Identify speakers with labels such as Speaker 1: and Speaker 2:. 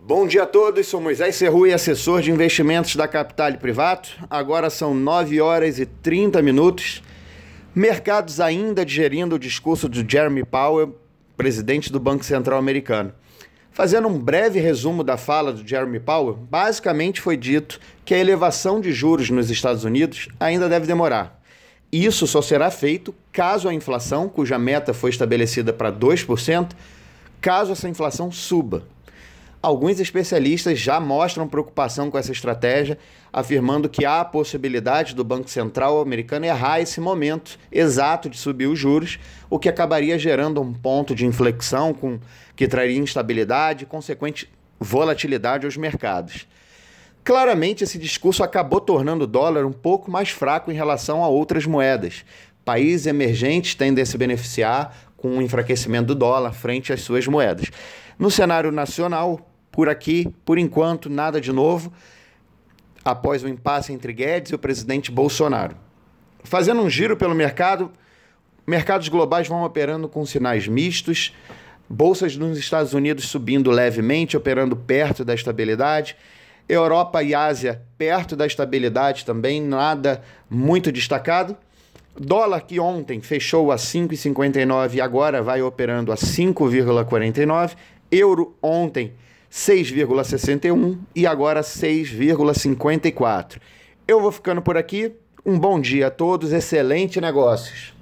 Speaker 1: Bom dia a todos, sou Moisés Serrui, assessor de investimentos da Capital Privato. Agora são 9 horas e 30 minutos. Mercados ainda digerindo o discurso de Jeremy Powell, presidente do Banco Central americano. Fazendo um breve resumo da fala do Jeremy Powell, basicamente foi dito que a elevação de juros nos Estados Unidos ainda deve demorar. Isso só será feito caso a inflação, cuja meta foi estabelecida para 2%, caso essa inflação suba. Alguns especialistas já mostram preocupação com essa estratégia, afirmando que há a possibilidade do Banco Central americano errar esse momento exato de subir os juros, o que acabaria gerando um ponto de inflexão com que traria instabilidade e consequente volatilidade aos mercados. Claramente, esse discurso acabou tornando o dólar um pouco mais fraco em relação a outras moedas. Países emergentes tendem a se beneficiar com o enfraquecimento do dólar frente às suas moedas. No cenário nacional, por aqui, por enquanto, nada de novo, após o impasse entre Guedes e o presidente Bolsonaro. Fazendo um giro pelo mercado, mercados globais vão operando com sinais mistos, bolsas nos Estados Unidos subindo levemente, operando perto da estabilidade. Europa e Ásia perto da estabilidade também, nada muito destacado. Dólar que ontem fechou a 5,59 e agora vai operando a 5,49. Euro ontem 6,61 e agora 6,54. Eu vou ficando por aqui. Um bom dia a todos, excelente negócios.